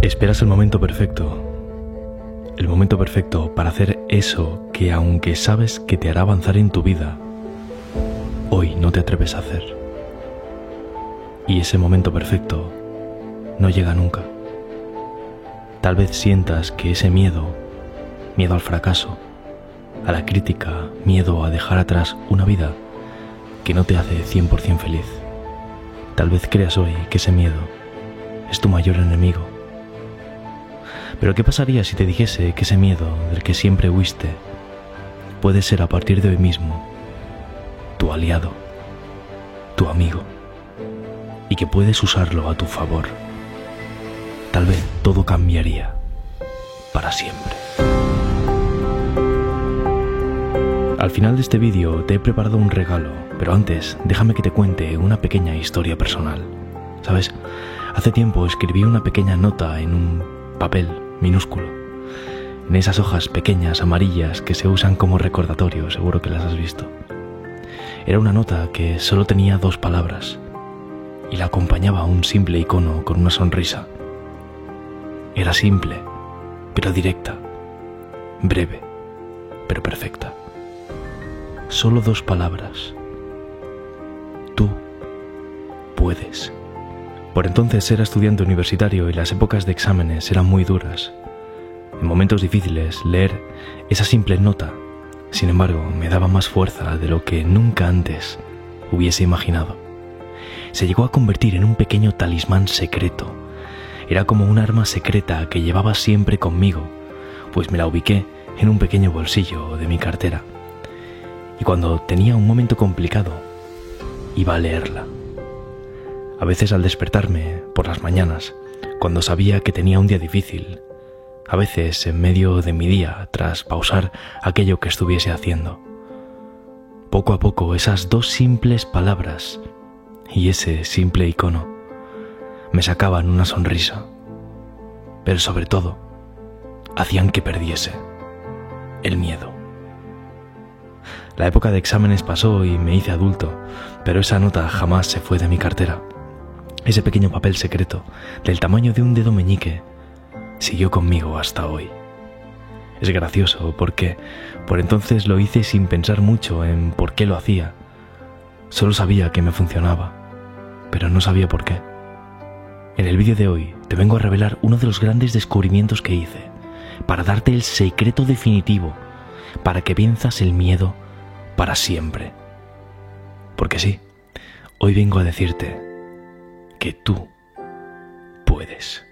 Esperas el momento perfecto. El momento perfecto para hacer eso que aunque sabes que te hará avanzar en tu vida, hoy no te atreves a hacer. Y ese momento perfecto no llega nunca. Tal vez sientas que ese miedo, miedo al fracaso, a la crítica, miedo a dejar atrás una vida que no te hace 100% feliz. Tal vez creas hoy que ese miedo es tu mayor enemigo. Pero ¿qué pasaría si te dijese que ese miedo del que siempre huiste puede ser a partir de hoy mismo tu aliado, tu amigo, y que puedes usarlo a tu favor? Tal vez todo cambiaría para siempre. Al final de este vídeo te he preparado un regalo, pero antes déjame que te cuente una pequeña historia personal. ¿Sabes? Hace tiempo escribí una pequeña nota en un papel minúsculo, en esas hojas pequeñas amarillas que se usan como recordatorio, seguro que las has visto. Era una nota que solo tenía dos palabras y la acompañaba un simple icono con una sonrisa. Era simple, pero directa, breve, pero perfecta solo dos palabras. Tú puedes. Por entonces era estudiante universitario y las épocas de exámenes eran muy duras. En momentos difíciles, leer esa simple nota, sin embargo, me daba más fuerza de lo que nunca antes hubiese imaginado. Se llegó a convertir en un pequeño talismán secreto. Era como un arma secreta que llevaba siempre conmigo, pues me la ubiqué en un pequeño bolsillo de mi cartera y cuando tenía un momento complicado, iba a leerla. A veces al despertarme por las mañanas, cuando sabía que tenía un día difícil, a veces en medio de mi día tras pausar aquello que estuviese haciendo. Poco a poco esas dos simples palabras y ese simple icono me sacaban una sonrisa, pero sobre todo hacían que perdiese el miedo. La época de exámenes pasó y me hice adulto, pero esa nota jamás se fue de mi cartera. Ese pequeño papel secreto, del tamaño de un dedo meñique, siguió conmigo hasta hoy. Es gracioso porque por entonces lo hice sin pensar mucho en por qué lo hacía. Solo sabía que me funcionaba, pero no sabía por qué. En el vídeo de hoy te vengo a revelar uno de los grandes descubrimientos que hice, para darte el secreto definitivo, para que venzas el miedo para siempre. Porque sí, hoy vengo a decirte que tú puedes.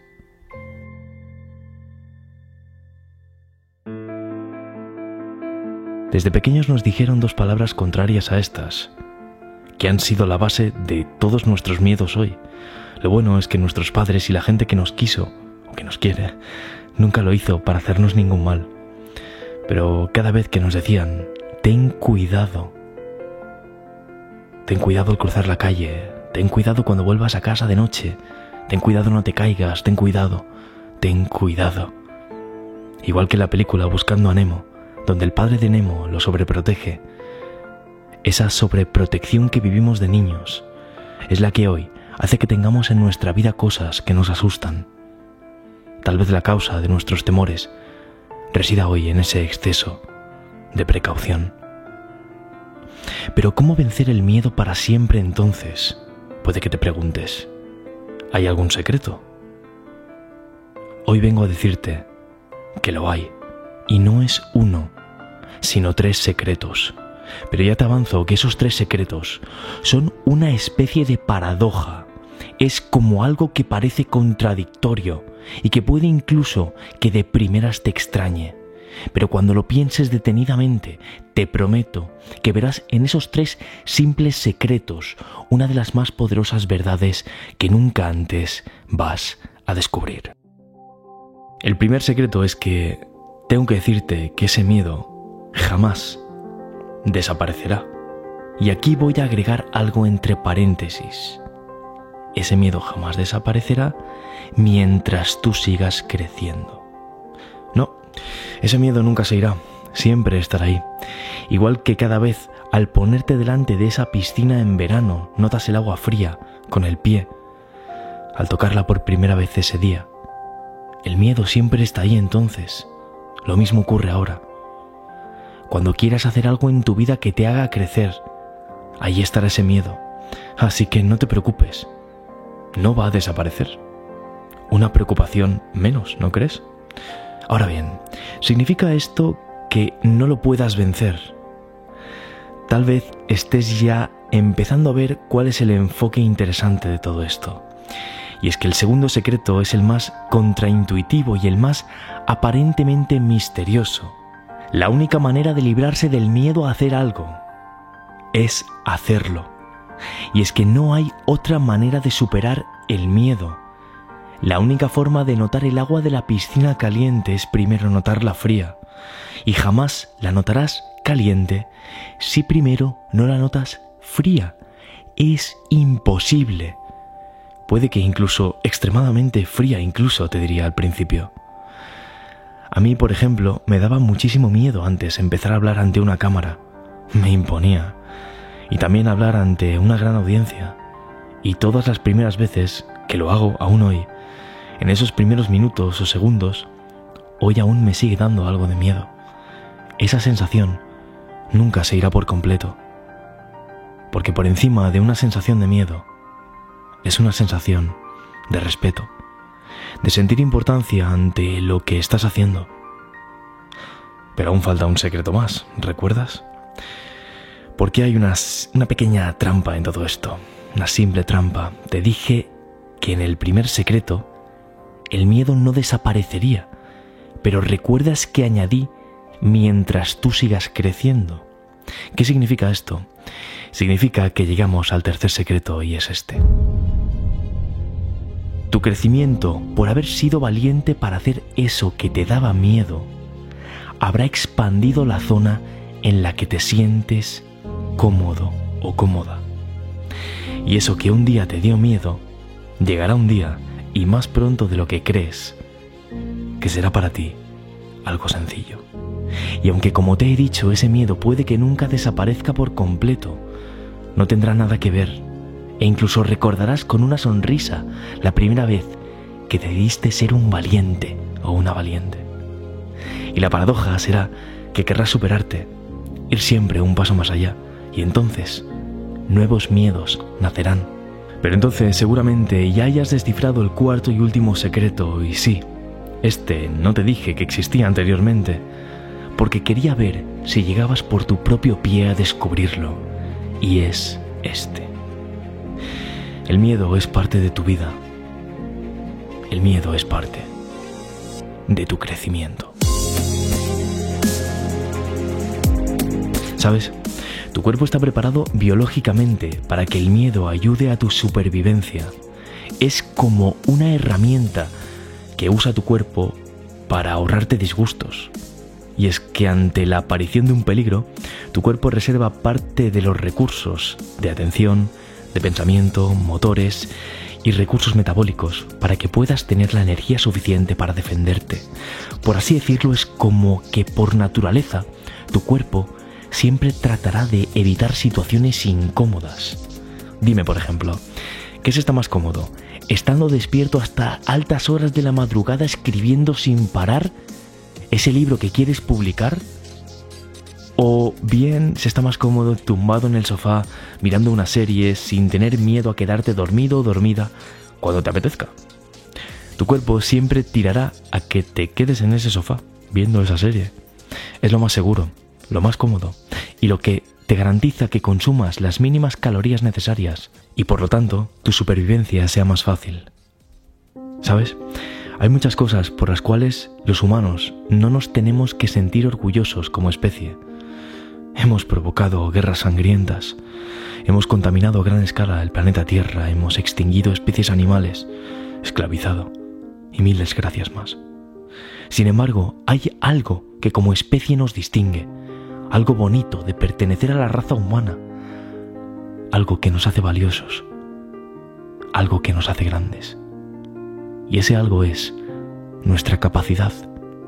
Desde pequeños nos dijeron dos palabras contrarias a estas, que han sido la base de todos nuestros miedos hoy. Lo bueno es que nuestros padres y la gente que nos quiso, o que nos quiere, nunca lo hizo para hacernos ningún mal. Pero cada vez que nos decían, ten cuidado. Ten cuidado al cruzar la calle, ten cuidado cuando vuelvas a casa de noche, ten cuidado no te caigas, ten cuidado, ten cuidado. Igual que la película Buscando a Nemo, donde el padre de Nemo lo sobreprotege. Esa sobreprotección que vivimos de niños es la que hoy hace que tengamos en nuestra vida cosas que nos asustan. Tal vez la causa de nuestros temores resida hoy en ese exceso de precaución. Pero ¿cómo vencer el miedo para siempre entonces? Puede que te preguntes, ¿hay algún secreto? Hoy vengo a decirte que lo hay, y no es uno, sino tres secretos. Pero ya te avanzo que esos tres secretos son una especie de paradoja. Es como algo que parece contradictorio y que puede incluso que de primeras te extrañe. Pero cuando lo pienses detenidamente, te prometo que verás en esos tres simples secretos una de las más poderosas verdades que nunca antes vas a descubrir. El primer secreto es que tengo que decirte que ese miedo jamás desaparecerá. Y aquí voy a agregar algo entre paréntesis. Ese miedo jamás desaparecerá mientras tú sigas creciendo. Ese miedo nunca se irá, siempre estará ahí. Igual que cada vez al ponerte delante de esa piscina en verano notas el agua fría con el pie, al tocarla por primera vez ese día, el miedo siempre está ahí entonces. Lo mismo ocurre ahora. Cuando quieras hacer algo en tu vida que te haga crecer, ahí estará ese miedo. Así que no te preocupes. No va a desaparecer. Una preocupación menos, ¿no crees? Ahora bien, ¿significa esto que no lo puedas vencer? Tal vez estés ya empezando a ver cuál es el enfoque interesante de todo esto. Y es que el segundo secreto es el más contraintuitivo y el más aparentemente misterioso. La única manera de librarse del miedo a hacer algo es hacerlo. Y es que no hay otra manera de superar el miedo. La única forma de notar el agua de la piscina caliente es primero notarla fría. Y jamás la notarás caliente si primero no la notas fría. Es imposible. Puede que incluso extremadamente fría, incluso te diría al principio. A mí, por ejemplo, me daba muchísimo miedo antes empezar a hablar ante una cámara. Me imponía. Y también hablar ante una gran audiencia. Y todas las primeras veces, que lo hago aún hoy, en esos primeros minutos o segundos, hoy aún me sigue dando algo de miedo. Esa sensación nunca se irá por completo. Porque por encima de una sensación de miedo, es una sensación de respeto de sentir importancia ante lo que estás haciendo. Pero aún falta un secreto más, ¿recuerdas? Porque hay una, una pequeña trampa en todo esto, una simple trampa. Te dije que en el primer secreto el miedo no desaparecería, pero recuerdas que añadí mientras tú sigas creciendo. ¿Qué significa esto? Significa que llegamos al tercer secreto y es este. Tu crecimiento, por haber sido valiente para hacer eso que te daba miedo, habrá expandido la zona en la que te sientes cómodo o cómoda. Y eso que un día te dio miedo, llegará un día, y más pronto de lo que crees, que será para ti algo sencillo. Y aunque como te he dicho, ese miedo puede que nunca desaparezca por completo, no tendrá nada que ver e incluso recordarás con una sonrisa la primera vez que te diste ser un valiente o una valiente. Y la paradoja será que querrás superarte, ir siempre un paso más allá, y entonces nuevos miedos nacerán. Pero entonces seguramente ya hayas descifrado el cuarto y último secreto, y sí, este no te dije que existía anteriormente, porque quería ver si llegabas por tu propio pie a descubrirlo, y es este. El miedo es parte de tu vida. El miedo es parte de tu crecimiento. ¿Sabes? Tu cuerpo está preparado biológicamente para que el miedo ayude a tu supervivencia. Es como una herramienta que usa tu cuerpo para ahorrarte disgustos. Y es que ante la aparición de un peligro, tu cuerpo reserva parte de los recursos de atención, de pensamiento, motores y recursos metabólicos para que puedas tener la energía suficiente para defenderte. Por así decirlo, es como que por naturaleza tu cuerpo siempre tratará de evitar situaciones incómodas. Dime, por ejemplo, ¿qué es está más cómodo? ¿Estando despierto hasta altas horas de la madrugada escribiendo sin parar ese libro que quieres publicar? O bien se está más cómodo tumbado en el sofá mirando una serie sin tener miedo a quedarte dormido o dormida cuando te apetezca. Tu cuerpo siempre tirará a que te quedes en ese sofá viendo esa serie. Es lo más seguro, lo más cómodo y lo que te garantiza que consumas las mínimas calorías necesarias y por lo tanto tu supervivencia sea más fácil. ¿Sabes? Hay muchas cosas por las cuales los humanos no nos tenemos que sentir orgullosos como especie Hemos provocado guerras sangrientas, hemos contaminado a gran escala el planeta Tierra, hemos extinguido especies animales, esclavizado y mil desgracias más. Sin embargo, hay algo que como especie nos distingue, algo bonito de pertenecer a la raza humana, algo que nos hace valiosos, algo que nos hace grandes. Y ese algo es nuestra capacidad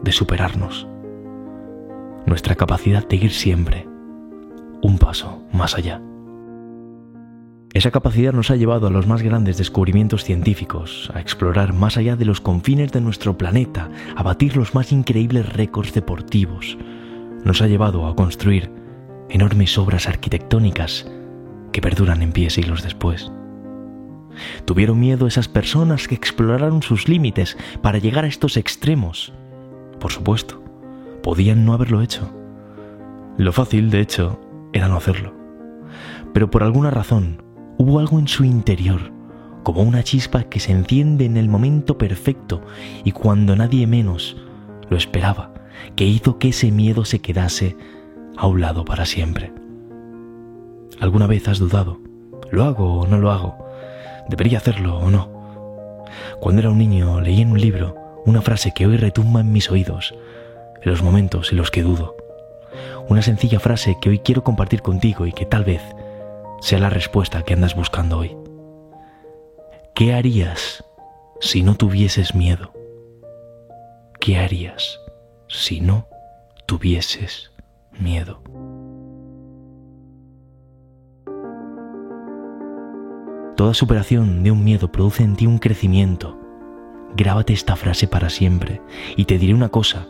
de superarnos, nuestra capacidad de ir siempre un paso más allá. Esa capacidad nos ha llevado a los más grandes descubrimientos científicos, a explorar más allá de los confines de nuestro planeta, a batir los más increíbles récords deportivos. Nos ha llevado a construir enormes obras arquitectónicas que perduran en pie siglos después. Tuvieron miedo esas personas que exploraron sus límites para llegar a estos extremos. Por supuesto, podían no haberlo hecho. Lo fácil, de hecho, era no hacerlo. Pero por alguna razón, Hubo algo en su interior, como una chispa que se enciende en el momento perfecto y cuando nadie menos lo esperaba, que hizo que ese miedo se quedase a un lado para siempre. ¿Alguna vez has dudado? ¿Lo hago o no lo hago? ¿Debería hacerlo o no? Cuando era un niño leí en un libro una frase que hoy retumba en mis oídos, en los momentos en los que dudo. Una sencilla frase que hoy quiero compartir contigo y que tal vez sea la respuesta que andas buscando hoy. ¿Qué harías si no tuvieses miedo? ¿Qué harías si no tuvieses miedo? Toda superación de un miedo produce en ti un crecimiento. Grábate esta frase para siempre y te diré una cosa.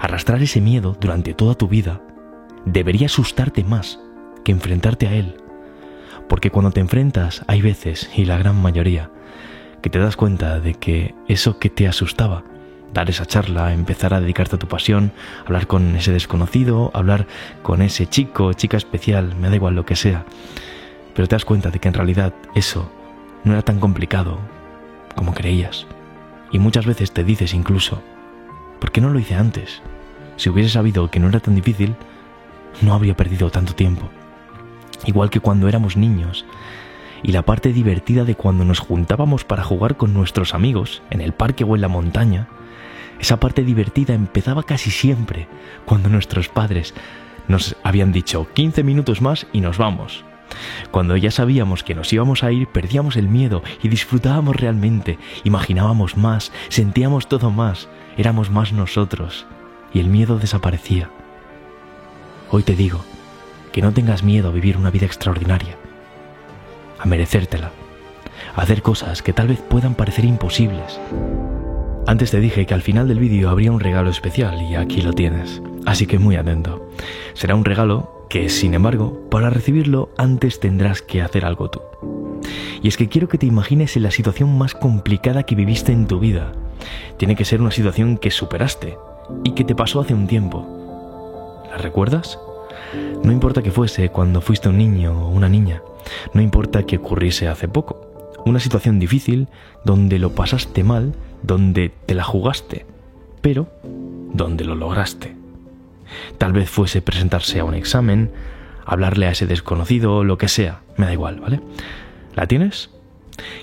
Arrastrar ese miedo durante toda tu vida debería asustarte más que enfrentarte a él porque cuando te enfrentas hay veces, y la gran mayoría, que te das cuenta de que eso que te asustaba, dar esa charla, empezar a dedicarte a tu pasión, hablar con ese desconocido, hablar con ese chico, chica especial, me da igual lo que sea, pero te das cuenta de que en realidad eso no era tan complicado como creías. Y muchas veces te dices incluso, ¿por qué no lo hice antes? Si hubiese sabido que no era tan difícil, no habría perdido tanto tiempo igual que cuando éramos niños, y la parte divertida de cuando nos juntábamos para jugar con nuestros amigos en el parque o en la montaña, esa parte divertida empezaba casi siempre cuando nuestros padres nos habían dicho 15 minutos más y nos vamos. Cuando ya sabíamos que nos íbamos a ir, perdíamos el miedo y disfrutábamos realmente, imaginábamos más, sentíamos todo más, éramos más nosotros y el miedo desaparecía. Hoy te digo, que no tengas miedo a vivir una vida extraordinaria, a merecértela, a hacer cosas que tal vez puedan parecer imposibles. Antes te dije que al final del vídeo habría un regalo especial y aquí lo tienes, así que muy atento. Será un regalo que, sin embargo, para recibirlo antes tendrás que hacer algo tú. Y es que quiero que te imagines en la situación más complicada que viviste en tu vida. Tiene que ser una situación que superaste y que te pasó hace un tiempo. ¿La recuerdas? No importa que fuese cuando fuiste un niño o una niña, no importa que ocurriese hace poco. Una situación difícil donde lo pasaste mal, donde te la jugaste, pero donde lo lograste. Tal vez fuese presentarse a un examen, hablarle a ese desconocido, lo que sea, me da igual, ¿vale? ¿La tienes?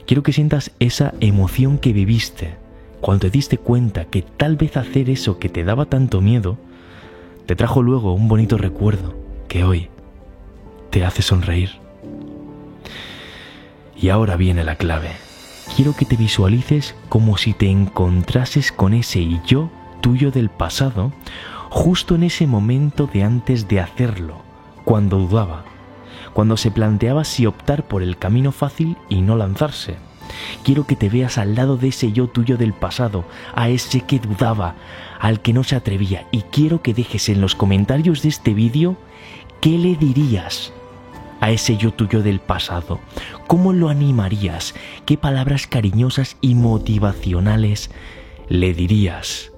Quiero que sientas esa emoción que viviste cuando te diste cuenta que tal vez hacer eso que te daba tanto miedo te trajo luego un bonito recuerdo que hoy te hace sonreír. Y ahora viene la clave. Quiero que te visualices como si te encontrases con ese yo tuyo del pasado justo en ese momento de antes de hacerlo, cuando dudaba, cuando se planteaba si optar por el camino fácil y no lanzarse Quiero que te veas al lado de ese yo tuyo del pasado, a ese que dudaba, al que no se atrevía. Y quiero que dejes en los comentarios de este vídeo qué le dirías a ese yo tuyo del pasado. ¿Cómo lo animarías? ¿Qué palabras cariñosas y motivacionales le dirías?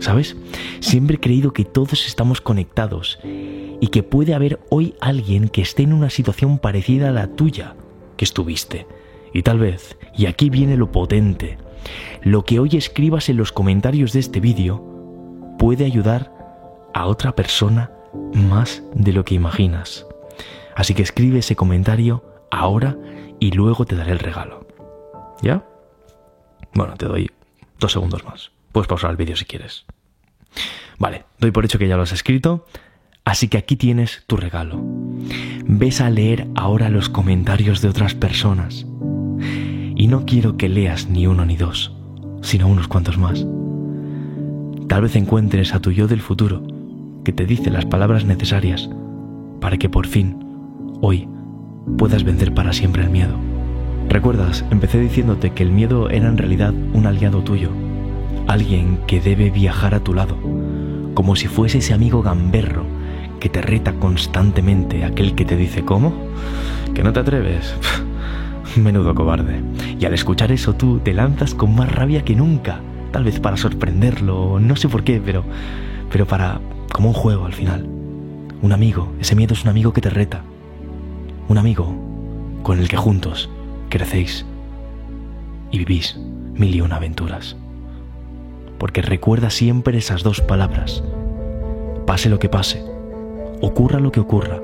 ¿Sabes? Siempre he creído que todos estamos conectados y que puede haber hoy alguien que esté en una situación parecida a la tuya que estuviste. Y tal vez, y aquí viene lo potente, lo que hoy escribas en los comentarios de este vídeo puede ayudar a otra persona más de lo que imaginas. Así que escribe ese comentario ahora y luego te daré el regalo. ¿Ya? Bueno, te doy dos segundos más. Puedes pausar el vídeo si quieres. Vale, doy por hecho que ya lo has escrito, así que aquí tienes tu regalo. Ves a leer ahora los comentarios de otras personas y no quiero que leas ni uno ni dos, sino unos cuantos más. Tal vez encuentres a tu yo del futuro que te dice las palabras necesarias para que por fin, hoy, puedas vencer para siempre el miedo. ¿Recuerdas? Empecé diciéndote que el miedo era en realidad un aliado tuyo, alguien que debe viajar a tu lado, como si fuese ese amigo gamberro que te reta constantemente, aquel que te dice ¿cómo? ¿Que no te atreves? Menudo cobarde. Y al escuchar eso tú te lanzas con más rabia que nunca, tal vez para sorprenderlo, no sé por qué, pero pero para como un juego al final. Un amigo, ese miedo es un amigo que te reta. Un amigo con el que juntos crecéis y vivís mil y una aventuras. Porque recuerda siempre esas dos palabras. Pase lo que pase, ocurra lo que ocurra,